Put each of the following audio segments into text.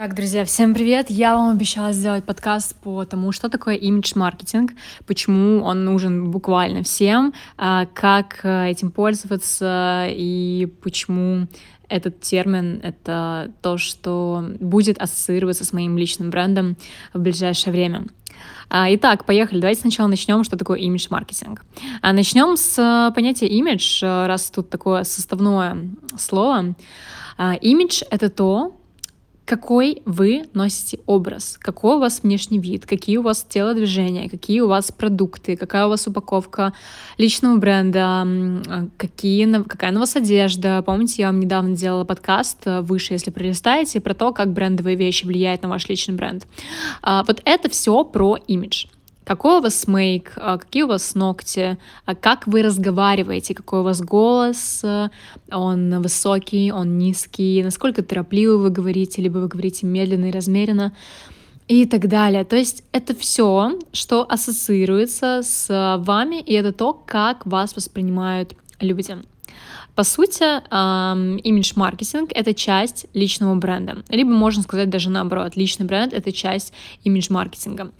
Так, друзья, всем привет! Я вам обещала сделать подкаст по тому, что такое имидж-маркетинг, почему он нужен буквально всем, а, как э, этим пользоваться и почему этот термин — это то, что будет ассоциироваться с моим личным брендом в ближайшее время. А, итак, поехали. Давайте сначала начнем, что такое имидж-маркетинг. А, начнем с э, понятия имидж, э, раз тут такое составное слово. Имидж — это то, какой вы носите образ, какой у вас внешний вид, какие у вас телодвижения, какие у вас продукты, какая у вас упаковка личного бренда, какие, какая на вас одежда. Помните, я вам недавно делала подкаст э, выше, если пролистаете, про то, как брендовые вещи влияют на ваш личный бренд. А, вот это все про имидж. Какой у вас мейк, а, какие у вас ногти, а как вы разговариваете, какой у вас голос, он высокий, он низкий, насколько торопливо вы говорите, либо вы говорите медленно и размеренно и так далее. То есть это все, что ассоциируется с вами, и это то, как вас воспринимают люди. По сути, имидж-маркетинг — это часть личного бренда. Либо можно сказать даже наоборот, личный бренд — это часть имидж-маркетинга.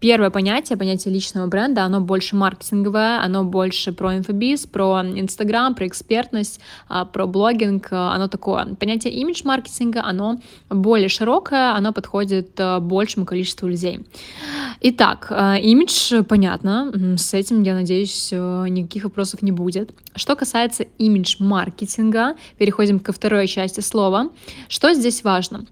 Первое понятие, понятие личного бренда, оно больше маркетинговое, оно больше про инфобиз, про Инстаграм, про экспертность, а, про блогинг, а, оно такое. Понятие имидж-маркетинга, оно более широкое, оно подходит а, большему количеству людей. Итак, имидж, понятно, с этим, я надеюсь, никаких вопросов не будет. Что касается имидж-маркетинга, переходим ко второй части слова. Что здесь важно?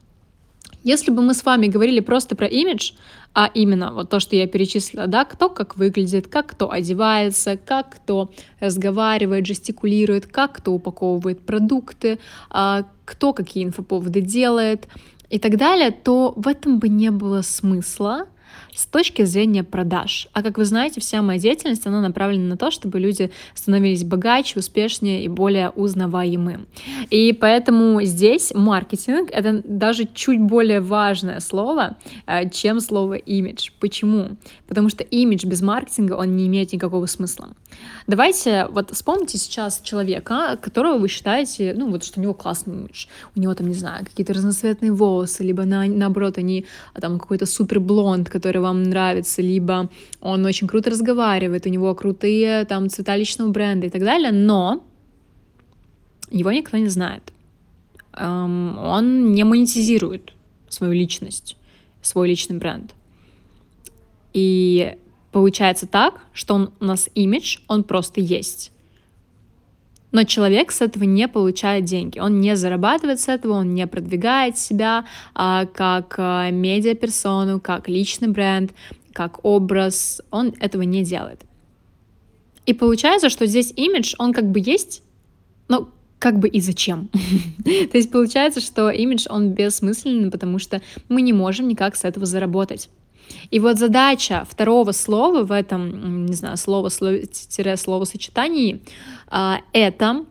Если бы мы с вами говорили просто про имидж, а именно вот то, что я перечислила, да, кто как выглядит, как кто одевается, как кто разговаривает, жестикулирует, как кто упаковывает продукты, а, кто какие инфоповоды делает и так далее, то в этом бы не было смысла, с точки зрения продаж. А как вы знаете, вся моя деятельность, она направлена на то, чтобы люди становились богаче, успешнее и более узнаваемы. И поэтому здесь маркетинг — это даже чуть более важное слово, э, чем слово имидж. Почему? Потому что имидж без маркетинга, он не имеет никакого смысла. Давайте вот вспомните сейчас человека, которого вы считаете, ну вот, что у него классный имидж. У него там, не знаю, какие-то разноцветные волосы, либо на, наоборот, они там какой-то супер блонд, который вам нравится, либо он очень круто разговаривает, у него крутые там цвета личного бренда и так далее, но его никто не знает. Эм, он не монетизирует свою личность, свой личный бренд. И получается так, что он, у нас имидж, он просто есть. Но человек с этого не получает деньги, он не зарабатывает с этого, он не продвигает себя а, как а, медиаперсону, как личный бренд, как образ, он этого не делает. И получается, что здесь имидж, он как бы есть, но как бы и зачем. То есть получается, что имидж, он бессмысленный, потому что мы не можем никак с этого заработать. И вот задача второго слова в этом, не знаю, слово-словосочетании, а, это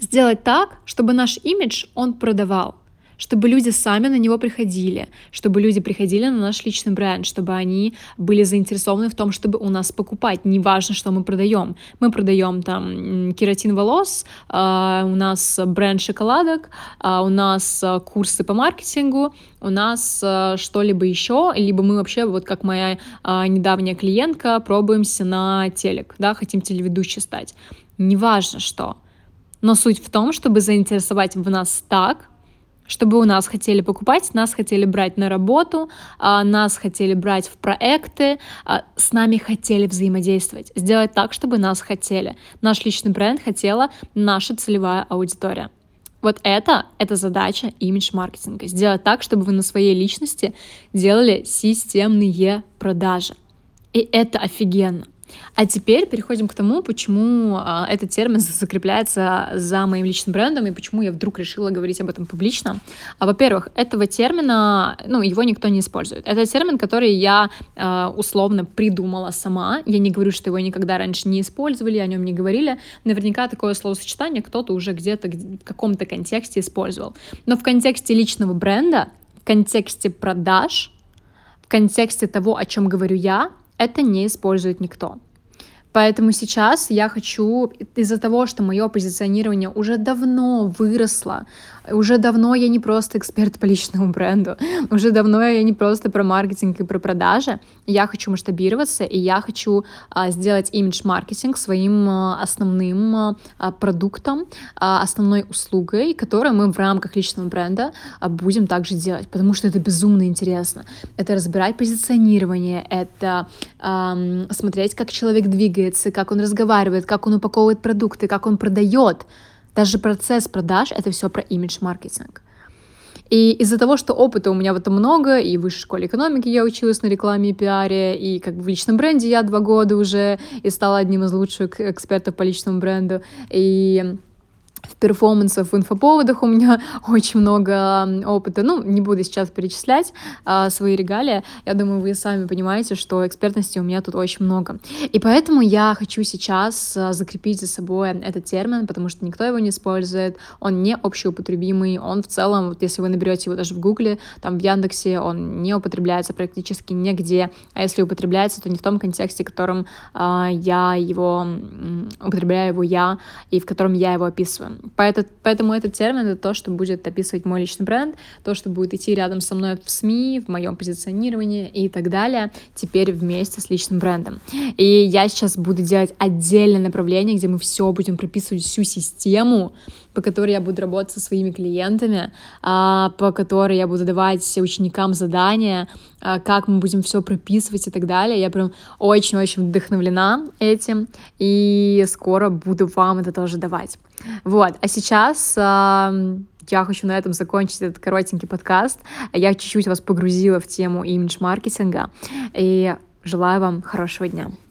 сделать так, чтобы наш имидж, он продавал чтобы люди сами на него приходили, чтобы люди приходили на наш личный бренд, чтобы они были заинтересованы в том, чтобы у нас покупать. Неважно, что мы продаем. Мы продаем там кератин волос, а, у нас бренд шоколадок, а, у нас а, курсы по маркетингу, у нас что-либо еще, либо мы вообще, вот как моя недавняя клиентка, пробуемся на телек, да, хотим телеведущей стать. Неважно что. Но суть в том, чтобы заинтересовать в нас так, чтобы у нас хотели покупать, нас хотели брать на работу, а, нас хотели брать в проекты, а, с нами хотели взаимодействовать, сделать так, чтобы нас хотели. Наш личный бренд хотела наша целевая аудитория. Вот это, это задача имидж-маркетинга. Сделать так, чтобы вы на своей личности делали системные продажи. И это офигенно. А теперь переходим к тому, почему э, этот термин закрепляется за моим личным брендом и почему я вдруг решила говорить об этом публично. А, во-первых, этого термина, ну, его никто не использует. Это термин, который я э, условно придумала сама. Я не говорю, что его никогда раньше не использовали, о нем не говорили. Наверняка такое словосочетание кто-то уже где-то в каком-то контексте использовал. Но в контексте личного бренда, в контексте продаж, в контексте того, о чем говорю я, это не использует никто. Поэтому сейчас я хочу, из-за того, что мое позиционирование уже давно выросло, уже давно я не просто эксперт по личному бренду, уже давно я не просто про маркетинг и про продажи, я хочу масштабироваться, и я хочу а, сделать имидж-маркетинг своим а, основным а, продуктом, основной услугой, которую мы в рамках личного бренда будем также делать, потому что это безумно интересно. Это разбирать позиционирование, это а, смотреть, как человек двигается, как он разговаривает, как он упаковывает продукты, как он продает. Даже процесс продаж — это все про имидж-маркетинг. И из-за того, что опыта у меня в этом много, и в высшей школе экономики я училась на рекламе и пиаре, и как бы в личном бренде я два года уже и стала одним из лучших экспертов по личному бренду, и в перформансах, в инфоповодах у меня очень много опыта. Ну, не буду сейчас перечислять а, свои регалии. Я думаю, вы сами понимаете, что экспертности у меня тут очень много. И поэтому я хочу сейчас а, закрепить за собой этот термин, потому что никто его не использует, он не общеупотребимый, он в целом, вот если вы наберете его даже в Гугле, там в Яндексе, он не употребляется практически нигде, а если употребляется, то не в том контексте, в котором а, я его употребляю его я и в котором я его описываю. Поэтому этот термин — это то, что будет описывать мой личный бренд, то, что будет идти рядом со мной в СМИ, в моем позиционировании и так далее, теперь вместе с личным брендом. И я сейчас буду делать отдельное направление, где мы все будем прописывать всю систему, по которой я буду работать со своими клиентами, а, по которой я буду давать ученикам задания, а, как мы будем все прописывать и так далее. Я прям очень-очень вдохновлена этим, и скоро буду вам это тоже давать. Вот, а сейчас я хочу на этом закончить этот коротенький подкаст. Я чуть-чуть вас погрузила в тему имидж-маркетинга, и желаю вам хорошего дня.